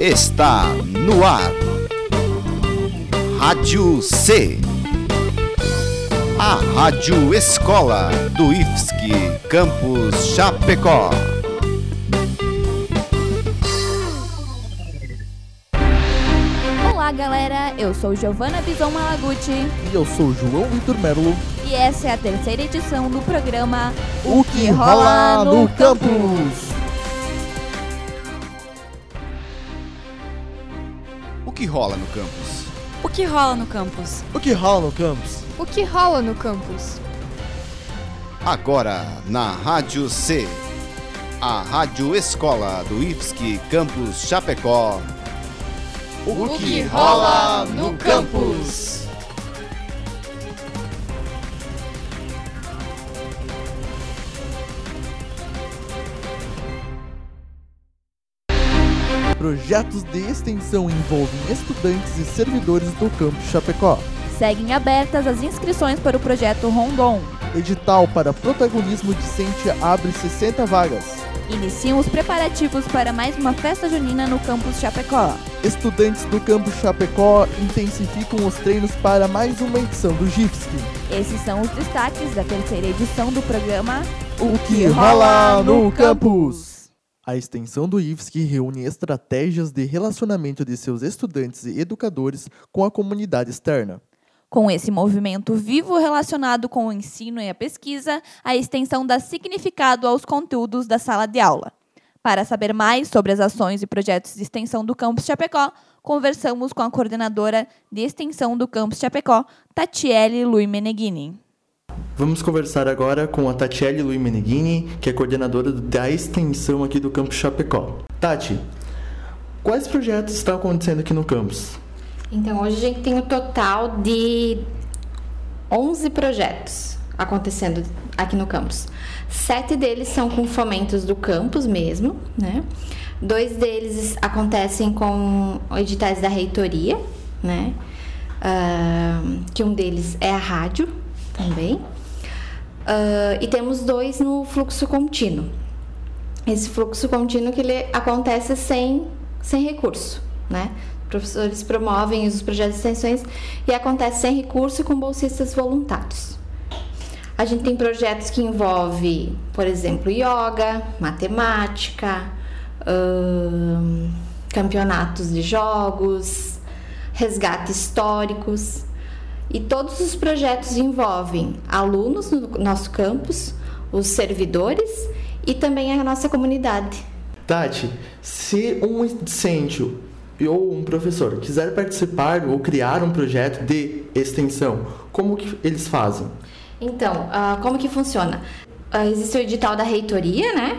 está no ar. Rádio C. A Rádio Escola do IFSC Campus Chapecó. Olá, galera. Eu sou Giovana Bison Malaguti E eu sou João Vitor Merlo. e essa é a terceira edição do programa O que rola no campus? Que rola no campus? O que rola no campus? O que rola no campus? O que rola no campus? Agora na Rádio C. A Rádio Escola do IFSC Campus Chapecó. O que rola no campus? Projetos de extensão envolvem estudantes e servidores do campus Chapecó. Seguem abertas as inscrições para o projeto Rondon. Edital para protagonismo discente abre 60 vagas. Iniciam os preparativos para mais uma festa junina no campus Chapecó. Estudantes do campus Chapecó intensificam os treinos para mais uma edição do GIFSC. Esses são os destaques da terceira edição do programa O que rola no campus? A extensão do IFSC reúne estratégias de relacionamento de seus estudantes e educadores com a comunidade externa. Com esse movimento vivo relacionado com o ensino e a pesquisa, a extensão dá significado aos conteúdos da sala de aula. Para saber mais sobre as ações e projetos de extensão do Campus Chapecó, conversamos com a coordenadora de extensão do Campus Chapecó, Tatiele Lui Meneghini. Vamos conversar agora com a Tatiele Lui Meneghini, que é coordenadora da extensão aqui do campus Chapecó. Tati, quais projetos estão acontecendo aqui no campus? Então, hoje a gente tem um total de 11 projetos acontecendo aqui no campus. Sete deles são com fomentos do campus mesmo, né? Dois deles acontecem com editais da reitoria, né? Ah, que um deles é a rádio também. Ah, e temos dois no fluxo contínuo. Esse fluxo contínuo que ele acontece sem, sem recurso, né? professores promovem os projetos de extensões e acontece sem recurso com bolsistas voluntários. A gente tem projetos que envolvem, por exemplo, yoga, matemática, hum, campeonatos de jogos, resgates históricos. E todos os projetos envolvem alunos no nosso campus, os servidores e também a nossa comunidade. Tati, se um discente ou um professor quiser participar ou criar um projeto de extensão, como que eles fazem? Então, ah, como que funciona? Ah, existe o edital da reitoria, né?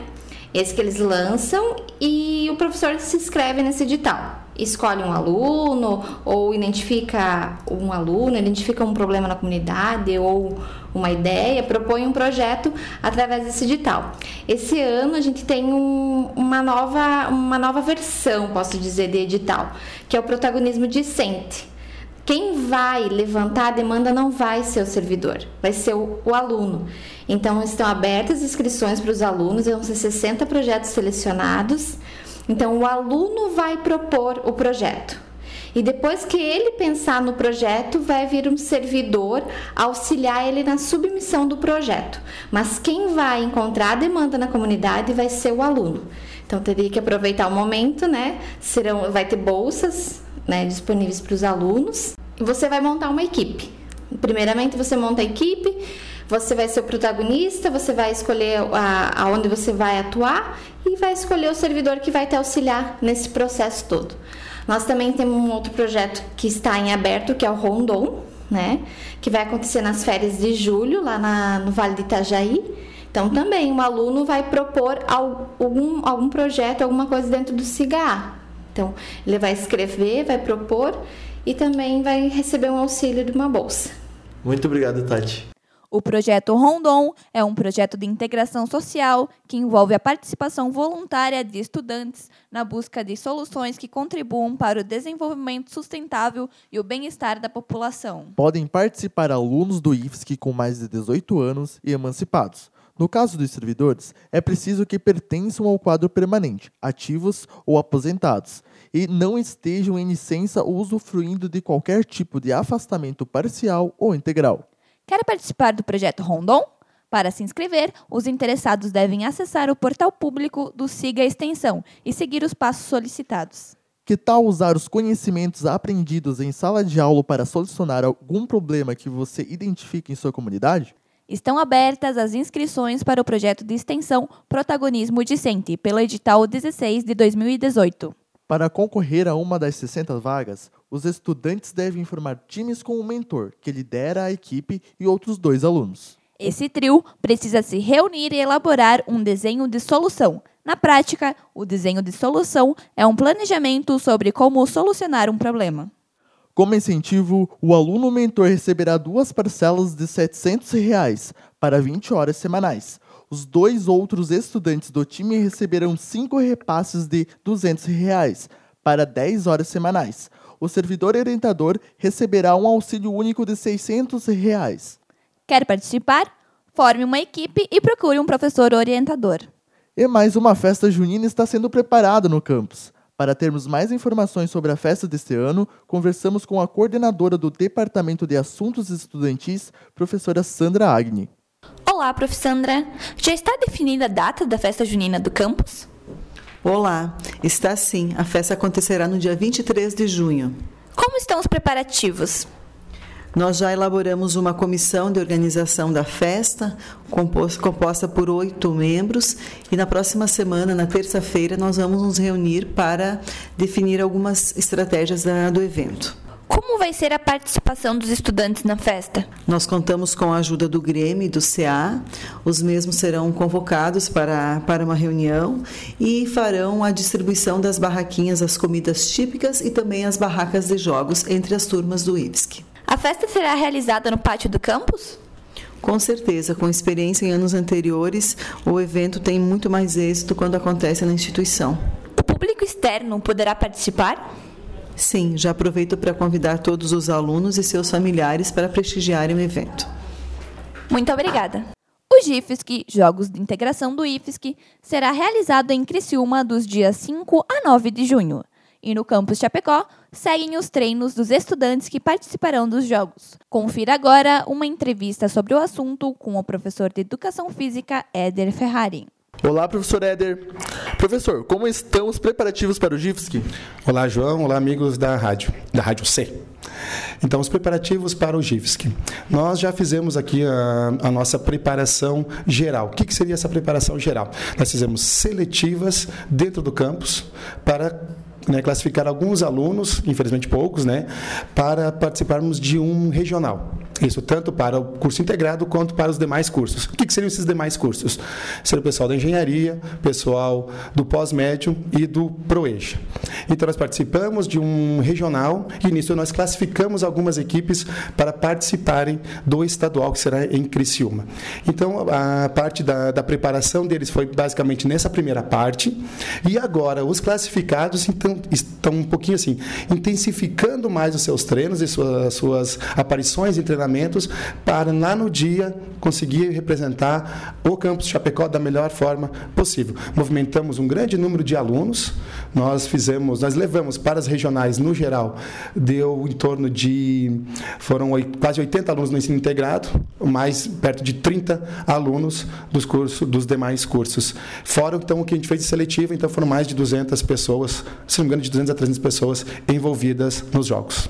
Esse que eles lançam e o professor se inscreve nesse edital. Escolhe um aluno ou identifica um aluno, identifica um problema na comunidade ou uma ideia, propõe um projeto através desse edital. Esse ano a gente tem um, uma, nova, uma nova versão, posso dizer, de edital, que é o protagonismo discente. Quem vai levantar a demanda não vai ser o servidor, vai ser o, o aluno. Então, estão abertas inscrições para os alunos, vão ser 60 projetos selecionados. Então, o aluno vai propor o projeto. E depois que ele pensar no projeto, vai vir um servidor auxiliar ele na submissão do projeto. Mas quem vai encontrar a demanda na comunidade vai ser o aluno. Então, teria que aproveitar o momento, né? Serão, vai ter bolsas né, disponíveis para os alunos. Você vai montar uma equipe. Primeiramente, você monta a equipe, você vai ser o protagonista, você vai escolher a, aonde você vai atuar e vai escolher o servidor que vai te auxiliar nesse processo todo. Nós também temos um outro projeto que está em aberto, que é o Rondon, né? Que vai acontecer nas férias de julho, lá na, no Vale de Itajaí. Então, também, um aluno vai propor algum, algum projeto, alguma coisa dentro do CIGA. Então, ele vai escrever, vai propor e também vai receber um auxílio de uma bolsa. Muito obrigado, Tati. O projeto Rondon é um projeto de integração social que envolve a participação voluntária de estudantes na busca de soluções que contribuam para o desenvolvimento sustentável e o bem-estar da população. Podem participar alunos do IFSC com mais de 18 anos e emancipados. No caso dos servidores, é preciso que pertençam ao quadro permanente, ativos ou aposentados, e não estejam em licença ou usufruindo de qualquer tipo de afastamento parcial ou integral. Quer participar do projeto Rondon? Para se inscrever, os interessados devem acessar o portal público do Siga Extensão e seguir os passos solicitados. Que tal usar os conhecimentos aprendidos em sala de aula para solucionar algum problema que você identifique em sua comunidade? Estão abertas as inscrições para o projeto de extensão Protagonismo Discente, pelo edital 16 de 2018. Para concorrer a uma das 60 vagas, os estudantes devem formar times com um mentor, que lidera a equipe, e outros dois alunos. Esse trio precisa se reunir e elaborar um desenho de solução. Na prática, o desenho de solução é um planejamento sobre como solucionar um problema. Como incentivo, o aluno mentor receberá duas parcelas de 700 reais para 20 horas semanais. Os dois outros estudantes do time receberão cinco repasses de 200 reais para 10 horas semanais. O servidor orientador receberá um auxílio único de 600 reais. Quer participar? Forme uma equipe e procure um professor orientador. E mais uma festa junina está sendo preparada no campus. Para termos mais informações sobre a festa deste ano, conversamos com a coordenadora do Departamento de Assuntos Estudantis, professora Sandra Agni. Olá, prof. Sandra. Já está definida a data da festa junina do campus? Olá, está sim. A festa acontecerá no dia 23 de junho. Como estão os preparativos? Nós já elaboramos uma comissão de organização da festa, composta por oito membros, e na próxima semana, na terça-feira, nós vamos nos reunir para definir algumas estratégias do evento. Como vai ser a participação dos estudantes na festa? Nós contamos com a ajuda do Grêmio e do CA. Os mesmos serão convocados para, para uma reunião e farão a distribuição das barraquinhas, as comidas típicas e também as barracas de jogos entre as turmas do IFSC. A festa será realizada no pátio do campus? Com certeza, com experiência em anos anteriores, o evento tem muito mais êxito quando acontece na instituição. O público externo poderá participar? Sim, já aproveito para convidar todos os alunos e seus familiares para prestigiarem o evento. Muito obrigada. O GIFSC, Jogos de Integração do IFSC, será realizado em Criciúma dos dias 5 a 9 de junho. E no campus Chapecó, seguem os treinos dos estudantes que participarão dos jogos. Confira agora uma entrevista sobre o assunto com o professor de Educação Física, Éder Ferrari. Olá, professor Éder. Professor, como estão os preparativos para o GIFSC? Olá, João. Olá, amigos da rádio, da Rádio C. Então, os preparativos para o GIFSC. Nós já fizemos aqui a, a nossa preparação geral. O que, que seria essa preparação geral? Nós fizemos seletivas dentro do campus para né, classificar alguns alunos, infelizmente poucos, né, para participarmos de um regional. Isso tanto para o curso integrado quanto para os demais cursos. O que, que seriam esses demais cursos? Seria o pessoal da engenharia, pessoal do pós-médio e do ProEja. Então, nós participamos de um regional e nisso nós classificamos algumas equipes para participarem do estadual, que será em Criciúma. Então, a parte da, da preparação deles foi basicamente nessa primeira parte. E agora, os classificados então, estão um pouquinho assim, intensificando mais os seus treinos e suas, suas aparições em para lá no dia conseguir representar o campus Chapecó da melhor forma possível. Movimentamos um grande número de alunos, nós fizemos, nós levamos para as regionais no geral, deu em torno de foram quase 80 alunos no ensino integrado, mais perto de 30 alunos dos cursos dos demais cursos. Fora então o que a gente fez de seletivo, então foram mais de 200 pessoas, se não me engano, de 200 a 300 pessoas envolvidas nos jogos.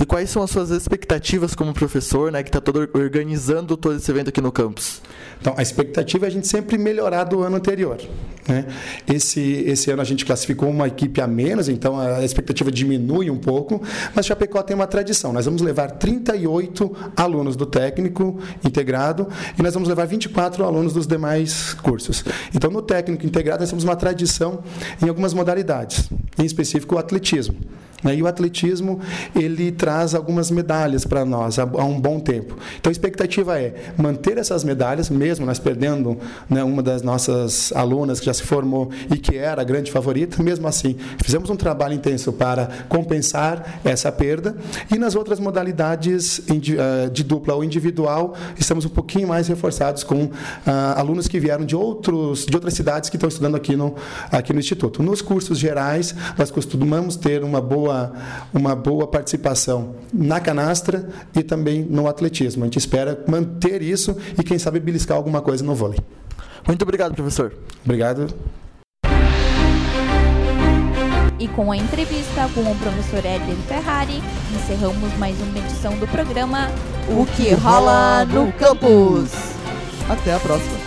E quais são as suas expectativas como professor, né, que está todo organizando todo esse evento aqui no campus? Então, a expectativa é a gente sempre melhorar do ano anterior. Né? Esse, esse ano a gente classificou uma equipe a menos, então a expectativa diminui um pouco, mas Chapecó tem uma tradição. Nós vamos levar 38 alunos do técnico integrado e nós vamos levar 24 alunos dos demais cursos. Então, no técnico integrado, nós temos uma tradição em algumas modalidades, em específico o atletismo. Né? E o atletismo, ele traz algumas medalhas para nós há, um bom tempo. Então a expectativa é manter essas medalhas, mesmo nós perdendo né, uma das nossas alunas que já se formou e que era a grande favorita, mesmo assim, fizemos um trabalho intenso para compensar essa perda. E nas outras modalidades eh, de dupla ou individual, estamos um pouquinho mais reforçados com uh, alunos que vieram de, outros, de outras cidades que estão estudando aqui no, aqui no Instituto. Nos cursos gerais, nós costumamos ter uma boa, uma boa participação na canastra e também no atletismo. A gente espera manter isso e, quem sabe, beliscar alguma coisa no vôlei. Muito obrigado, professor. Obrigado. E com a entrevista com o professor Edwin Ferrari, encerramos mais uma edição do programa O que rola no campus. Até a próxima.